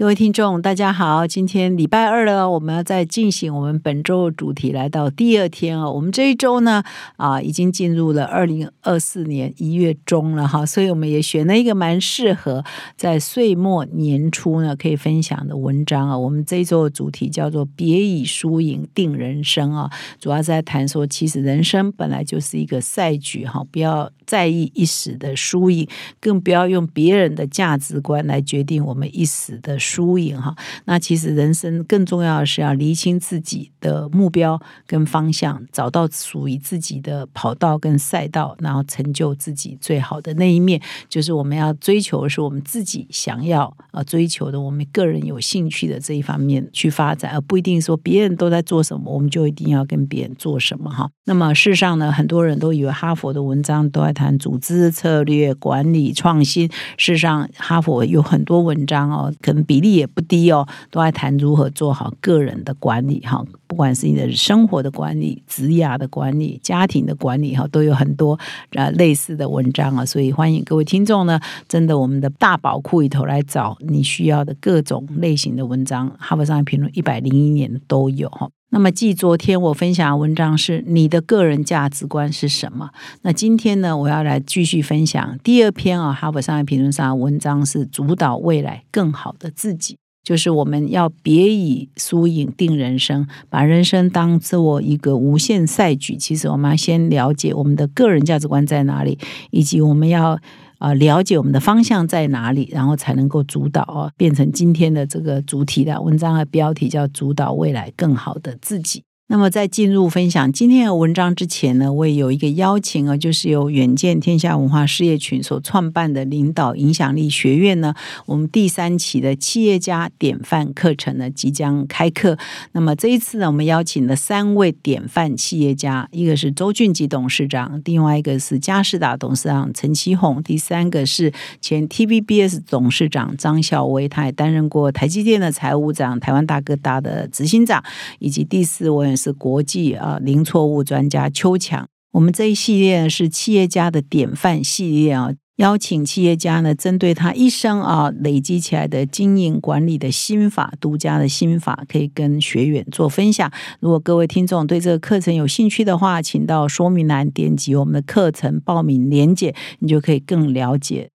各位听众，大家好！今天礼拜二了，我们要再进行我们本周的主题，来到第二天哦。我们这一周呢，啊，已经进入了二零二四年一月中了哈，所以我们也选了一个蛮适合在岁末年初呢可以分享的文章啊。我们这一周的主题叫做“别以输赢定人生”啊，主要是在谈说，其实人生本来就是一个赛局哈，不要在意一时的输赢，更不要用别人的价值观来决定我们一时的。输输赢哈，那其实人生更重要的是要厘清自己的目标跟方向，找到属于自己的跑道跟赛道，然后成就自己最好的那一面。就是我们要追求是我们自己想要啊追求的，我们个人有兴趣的这一方面去发展，而不一定说别人都在做什么，我们就一定要跟别人做什么哈。那么事实上呢，很多人都以为哈佛的文章都在谈组织策略管理创新，事实上哈佛有很多文章哦，可能比。例也不低哦，都在谈如何做好个人的管理哈，不管是你的生活的管理、职业的管理、家庭的管理哈，都有很多啊类似的文章啊。所以欢迎各位听众呢，真的我们的大宝库里头来找你需要的各种类型的文章，哈佛商业评论一百零一年都有哈。那么，继昨天我分享的文章是你的个人价值观是什么？那今天呢，我要来继续分享第二篇啊，《哈佛商业评论》上的文章是主导未来更好的自己，就是我们要别以输赢定人生，把人生当做一个无限赛局。其实，我们要先了解我们的个人价值观在哪里，以及我们要。啊，了解我们的方向在哪里，然后才能够主导哦，变成今天的这个主题的文章的标题叫“主导未来更好的自己”。那么，在进入分享今天的文章之前呢，我也有一个邀请啊，就是由远见天下文化事业群所创办的领导影响力学院呢，我们第三期的企业家典范课程呢即将开课。那么这一次呢，我们邀请了三位典范企业家，一个是周俊吉董事长，另外一个是嘉士达董事长陈其宏，第三个是前 TVBS 董事长张孝威，他也担任过台积电的财务长、台湾大哥大的执行长，以及第四位。是国际啊零错误专家邱强，我们这一系列是企业家的典范系列啊，邀请企业家呢，针对他一生啊累积起来的经营管理的心法、独家的心法，可以跟学员做分享。如果各位听众对这个课程有兴趣的话，请到说明栏点击我们的课程报名链接，你就可以更了解。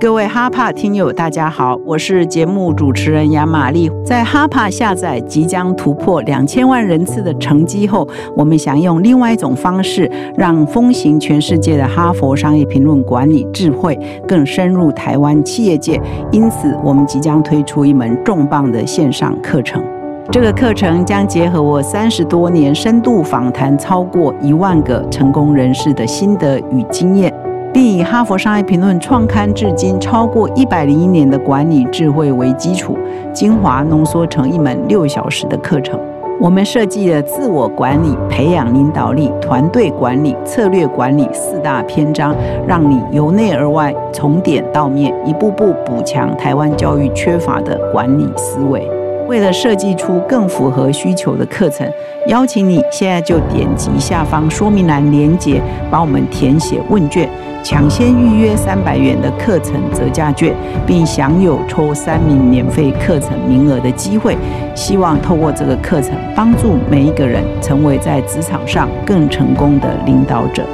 各位哈帕听友，大家好，我是节目主持人杨玛丽。在哈帕下载即将突破两千万人次的成绩后，我们想用另外一种方式，让风行全世界的哈佛商业评论管理智慧更深入台湾企业界。因此，我们即将推出一门重磅的线上课程。这个课程将结合我三十多年深度访谈超过一万个成功人士的心得与经验。并以哈佛商业评论创刊至今超过一百零一年的管理智慧为基础，精华浓缩成一门六小时的课程。我们设计了自我管理、培养领导力、团队管理、策略管理四大篇章，让你由内而外、从点到面，一步步补强台湾教育缺乏的管理思维。为了设计出更符合需求的课程，邀请你现在就点击下方说明栏连接，帮我们填写问卷，抢先预约三百元的课程折价券，并享有抽三名免费课程名额的机会。希望透过这个课程，帮助每一个人成为在职场上更成功的领导者。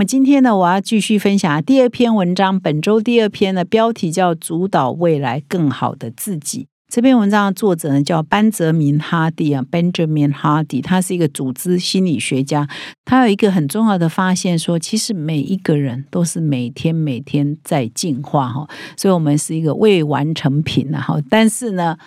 么今天呢，我要继续分享第二篇文章。本周第二篇的标题叫“主导未来更好的自己”。这篇文章的作者呢叫班泽明·哈迪啊，Benjamin Hardy，他是一个组织心理学家。他有一个很重要的发现，说其实每一个人都是每天每天在进化哈，所以我们是一个未完成品啊。哈，但是呢。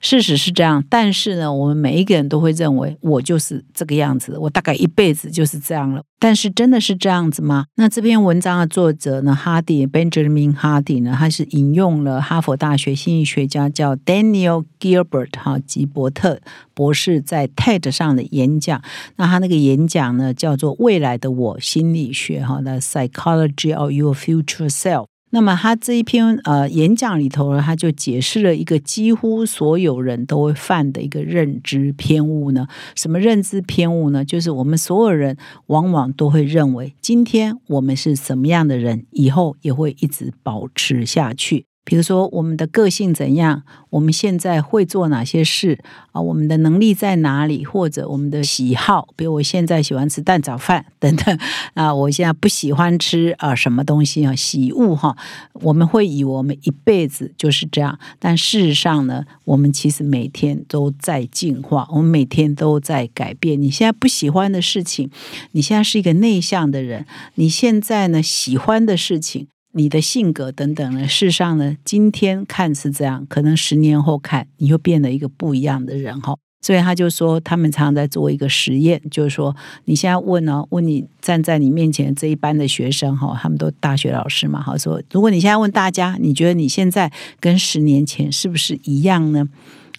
事实是这样，但是呢，我们每一个人都会认为我就是这个样子，我大概一辈子就是这样了。但是真的是这样子吗？那这篇文章的作者呢，哈迪 Benjamin 哈迪呢，他是引用了哈佛大学心理学家叫 Daniel Gilbert 哈吉伯特博士在 TED 上的演讲。那他那个演讲呢，叫做《未来的我心理学》哈那 Psychology of Your Future Self。那么他这一篇呃演讲里头呢，他就解释了一个几乎所有人都会犯的一个认知偏误呢。什么认知偏误呢？就是我们所有人往往都会认为，今天我们是什么样的人，以后也会一直保持下去。比如说，我们的个性怎样？我们现在会做哪些事啊？我们的能力在哪里？或者我们的喜好，比如我现在喜欢吃蛋炒饭等等啊，我现在不喜欢吃啊什么东西啊？喜恶哈，我们会以我们一辈子就是这样，但事实上呢，我们其实每天都在进化，我们每天都在改变。你现在不喜欢的事情，你现在是一个内向的人，你现在呢喜欢的事情。你的性格等等呢？事实上呢，今天看是这样，可能十年后看，你又变了一个不一样的人哈。所以他就说，他们常常在做一个实验，就是说，你现在问呢，问你站在你面前这一班的学生哈，他们都大学老师嘛，哈，说如果你现在问大家，你觉得你现在跟十年前是不是一样呢？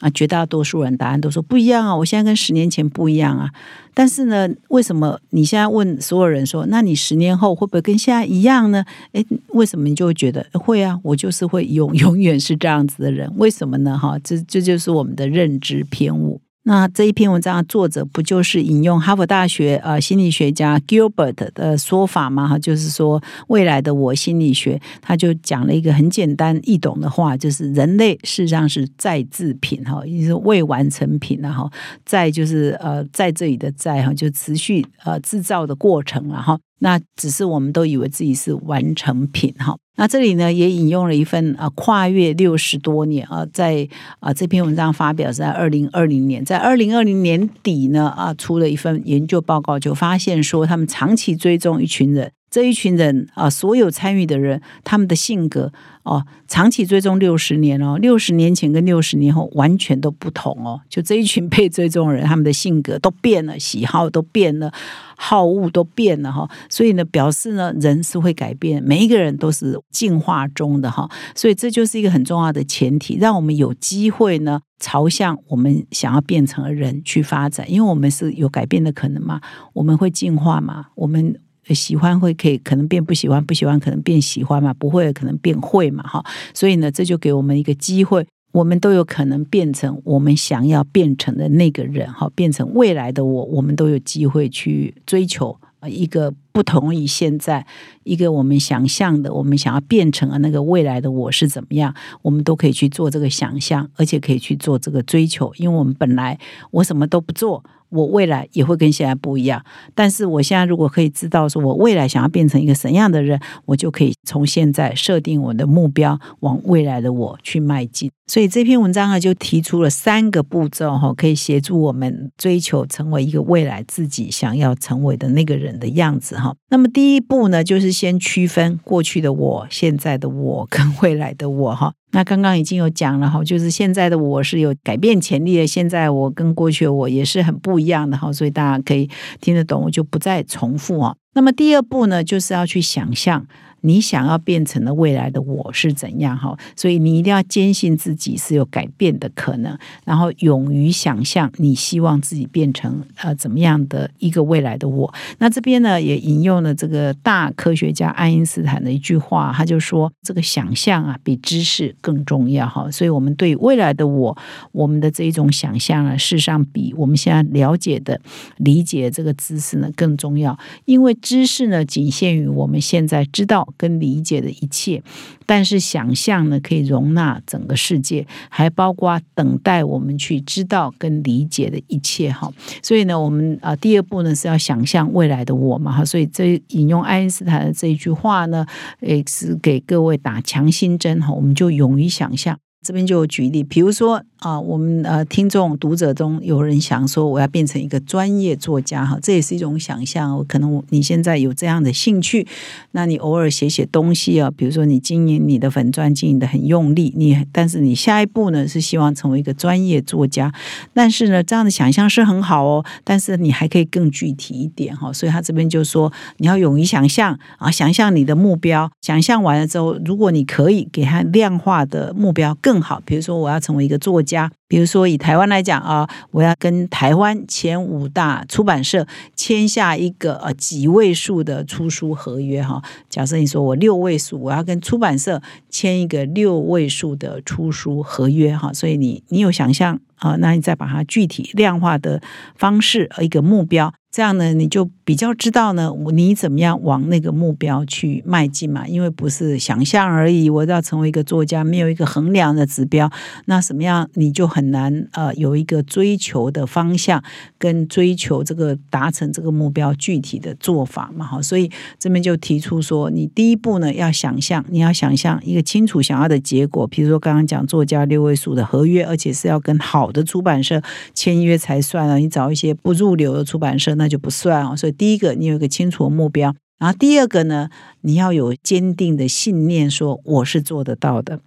啊，绝大多数人答案都说不一样啊！我现在跟十年前不一样啊。但是呢，为什么你现在问所有人说，那你十年后会不会跟现在一样呢？诶，为什么你就会觉得会啊？我就是会永 永远是这样子的人，为什么呢？哈，这这就是我们的认知偏误。那这一篇文章的作者不就是引用哈佛大学呃心理学家 Gilbert 的说法吗？哈，就是说未来的我心理学，他就讲了一个很简单易懂的话，就是人类事实上是在制品哈，也是未完成品了哈，在就是呃在这里的在哈，就持续呃制造的过程了哈。那只是我们都以为自己是完成品哈。那这里呢也引用了一份啊跨越六十多年啊，在啊这篇文章发表在二零二零年，在二零二零年底呢啊出了一份研究报告，就发现说他们长期追踪一群人。这一群人啊，所有参与的人，他们的性格哦，长期追踪六十年哦，六十年前跟六十年后完全都不同哦。就这一群被追踪人，他们的性格都变了，喜好都变了，好恶都变了哈。所以呢，表示呢，人是会改变，每一个人都是进化中的哈。所以这就是一个很重要的前提，让我们有机会呢，朝向我们想要变成的人去发展，因为我们是有改变的可能嘛，我们会进化嘛，我们。喜欢会可以可能变不喜欢，不喜欢可能变喜欢嘛，不会可能变会嘛，哈，所以呢，这就给我们一个机会，我们都有可能变成我们想要变成的那个人，哈，变成未来的我，我们都有机会去追求一个不同于现在一个我们想象的，我们想要变成的那个未来的我是怎么样，我们都可以去做这个想象，而且可以去做这个追求，因为我们本来我什么都不做。我未来也会跟现在不一样，但是我现在如果可以知道说我未来想要变成一个什么样的人，我就可以从现在设定我的目标，往未来的我去迈进。所以这篇文章呢，就提出了三个步骤哈，可以协助我们追求成为一个未来自己想要成为的那个人的样子哈。那么第一步呢，就是先区分过去的我、现在的我跟未来的我哈。那刚刚已经有讲了哈，就是现在的我是有改变潜力的，现在我跟过去的我也是很不一样的哈，所以大家可以听得懂，我就不再重复啊。那么第二步呢，就是要去想象。你想要变成的未来的我是怎样哈？所以你一定要坚信自己是有改变的可能，然后勇于想象你希望自己变成呃怎么样的一个未来的我。那这边呢也引用了这个大科学家爱因斯坦的一句话，他就说这个想象啊比知识更重要哈。所以我们对未来的我，我们的这一种想象啊，事实上比我们现在了解的、理解这个知识呢更重要，因为知识呢仅限于我们现在知道。跟理解的一切，但是想象呢，可以容纳整个世界，还包括等待我们去知道跟理解的一切哈。所以呢，我们啊，第二步呢是要想象未来的我嘛哈。所以这引用爱因斯坦的这一句话呢，也是给各位打强心针哈。我们就勇于想象。这边就举例，比如说啊，我们呃听众读者中有人想说我要变成一个专业作家哈，这也是一种想象。可能你现在有这样的兴趣，那你偶尔写写东西啊，比如说你经营你的粉钻经营的很用力，你但是你下一步呢是希望成为一个专业作家，但是呢这样的想象是很好哦，但是你还可以更具体一点哈。所以他这边就说你要勇于想象啊，想象你的目标，想象完了之后，如果你可以给他量化的目标更好，比如说我要成为一个作家。家比如说，以台湾来讲啊，我要跟台湾前五大出版社签下一个呃几位数的出书合约哈。假设你说我六位数，我要跟出版社签一个六位数的出书合约哈。所以你你有想象啊，那你再把它具体量化的方式和一个目标。这样呢，你就比较知道呢，你怎么样往那个目标去迈进嘛？因为不是想象而已，我要成为一个作家，没有一个衡量的指标，那什么样你就很难呃有一个追求的方向跟追求这个达成这个目标具体的做法嘛？哈，所以这边就提出说，你第一步呢要想象，你要想象一个清楚想要的结果，比如说刚刚讲作家六位数的合约，而且是要跟好的出版社签约才算啊，你找一些不入流的出版社。那就不算哦，所以第一个你有一个清楚的目标，然后第二个呢，你要有坚定的信念，说我是做得到的，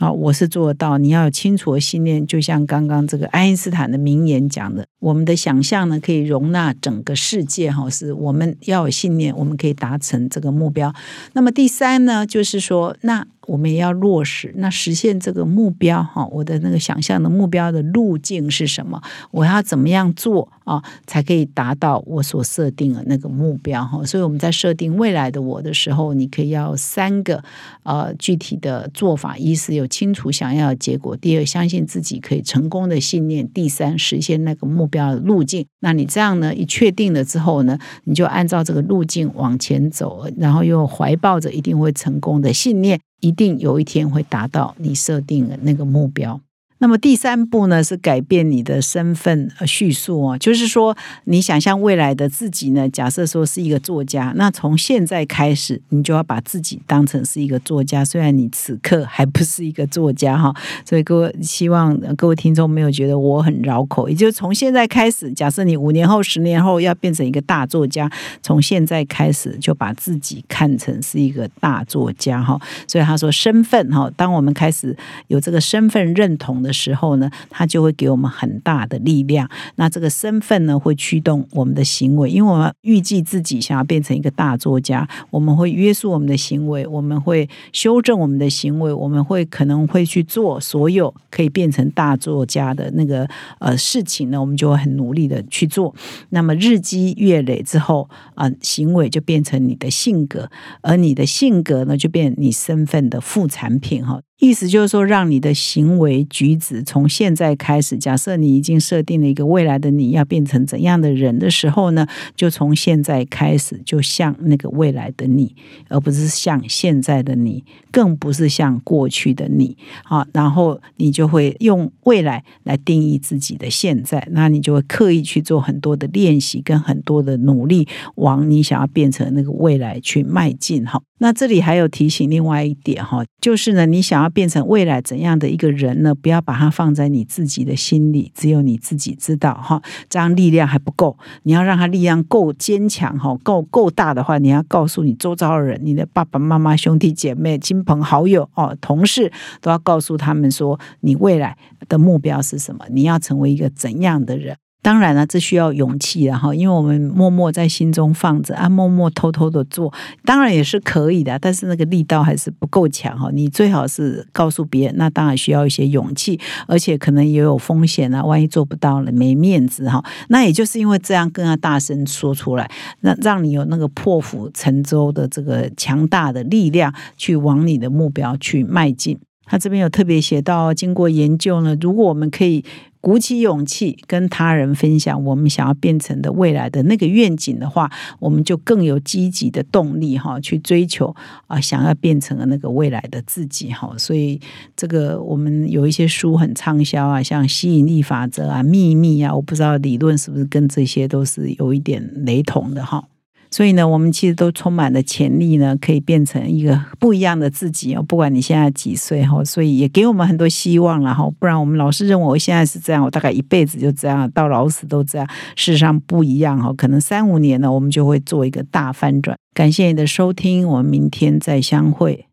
啊，我是做得到。你要有清楚的信念，就像刚刚这个爱因斯坦的名言讲的，我们的想象呢可以容纳整个世界，哈，是我们要有信念，我们可以达成这个目标。那么第三呢，就是说那。我们也要落实，那实现这个目标哈，我的那个想象的目标的路径是什么？我要怎么样做啊，才可以达到我所设定的那个目标哈？所以我们在设定未来的我的时候，你可以要三个呃具体的做法：一是有清楚想要的结果；第二，相信自己可以成功的信念；第三，实现那个目标的路径。那你这样呢，一确定了之后呢，你就按照这个路径往前走，然后又怀抱着一定会成功的信念。一定有一天会达到你设定的那个目标。那么第三步呢，是改变你的身份叙述哦，就是说你想象未来的自己呢，假设说是一个作家，那从现在开始，你就要把自己当成是一个作家，虽然你此刻还不是一个作家哈。所以各位希望各位听众没有觉得我很绕口，也就是从现在开始，假设你五年后、十年后要变成一个大作家，从现在开始就把自己看成是一个大作家哈。所以他说身份哈，当我们开始有这个身份认同的。的时候呢，它就会给我们很大的力量。那这个身份呢，会驱动我们的行为，因为我们预计自己想要变成一个大作家，我们会约束我们的行为，我们会修正我们的行为，我们会可能会去做所有可以变成大作家的那个呃事情呢，我们就会很努力的去做。那么日积月累之后啊，行为就变成你的性格，而你的性格呢，就变你身份的副产品哈。意思就是说，让你的行为举止从现在开始，假设你已经设定了一个未来的你要变成怎样的人的时候呢，就从现在开始，就像那个未来的你，而不是像现在的你，更不是像过去的你。好，然后你就会用未来来定义自己的现在，那你就会刻意去做很多的练习，跟很多的努力，往你想要变成那个未来去迈进。哈，那这里还有提醒另外一点哈，就是呢，你想要。变成未来怎样的一个人呢？不要把它放在你自己的心里，只有你自己知道哈。这样力量还不够，你要让他力量够坚强哈，够够大的话，你要告诉你周遭的人，你的爸爸妈妈、兄弟姐妹、亲朋好友哦、同事，都要告诉他们说，你未来的目标是什么？你要成为一个怎样的人？当然了，这需要勇气的哈，因为我们默默在心中放着啊，默默偷偷的做，当然也是可以的，但是那个力道还是不够强哈。你最好是告诉别人，那当然需要一些勇气，而且可能也有风险啊，万一做不到了，没面子哈。那也就是因为这样，更要大声说出来，那让你有那个破釜沉舟的这个强大的力量，去往你的目标去迈进。他这边有特别写到，经过研究呢，如果我们可以。鼓起勇气跟他人分享我们想要变成的未来的那个愿景的话，我们就更有积极的动力哈，去追求啊，想要变成的那个未来的自己哈。所以这个我们有一些书很畅销啊，像吸引力法则啊、秘密啊，我不知道理论是不是跟这些都是有一点雷同的哈。所以呢，我们其实都充满了潜力呢，可以变成一个不一样的自己哦。不管你现在几岁哈，所以也给我们很多希望了哈。不然我们老是认为我现在是这样，我大概一辈子就这样，到老死都这样。事实上不一样哈，可能三五年呢，我们就会做一个大翻转。感谢你的收听，我们明天再相会。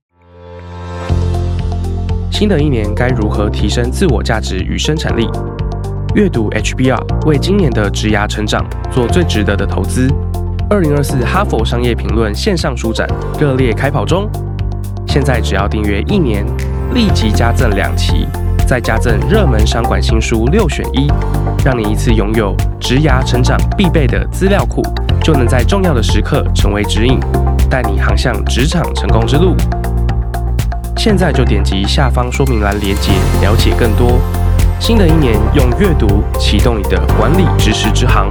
新的一年该如何提升自我价值与生产力？阅读 HBR 为今年的职涯成长做最值得的投资。二零二四哈佛商业评论线上书展热烈开跑中，现在只要订阅一年，立即加赠两期，再加赠热门商管新书六选一，让你一次拥有职涯成长必备的资料库，就能在重要的时刻成为指引，带你航向职场成功之路。现在就点击下方说明栏链接，了解更多。新的一年，用阅读启动你的管理知识之航。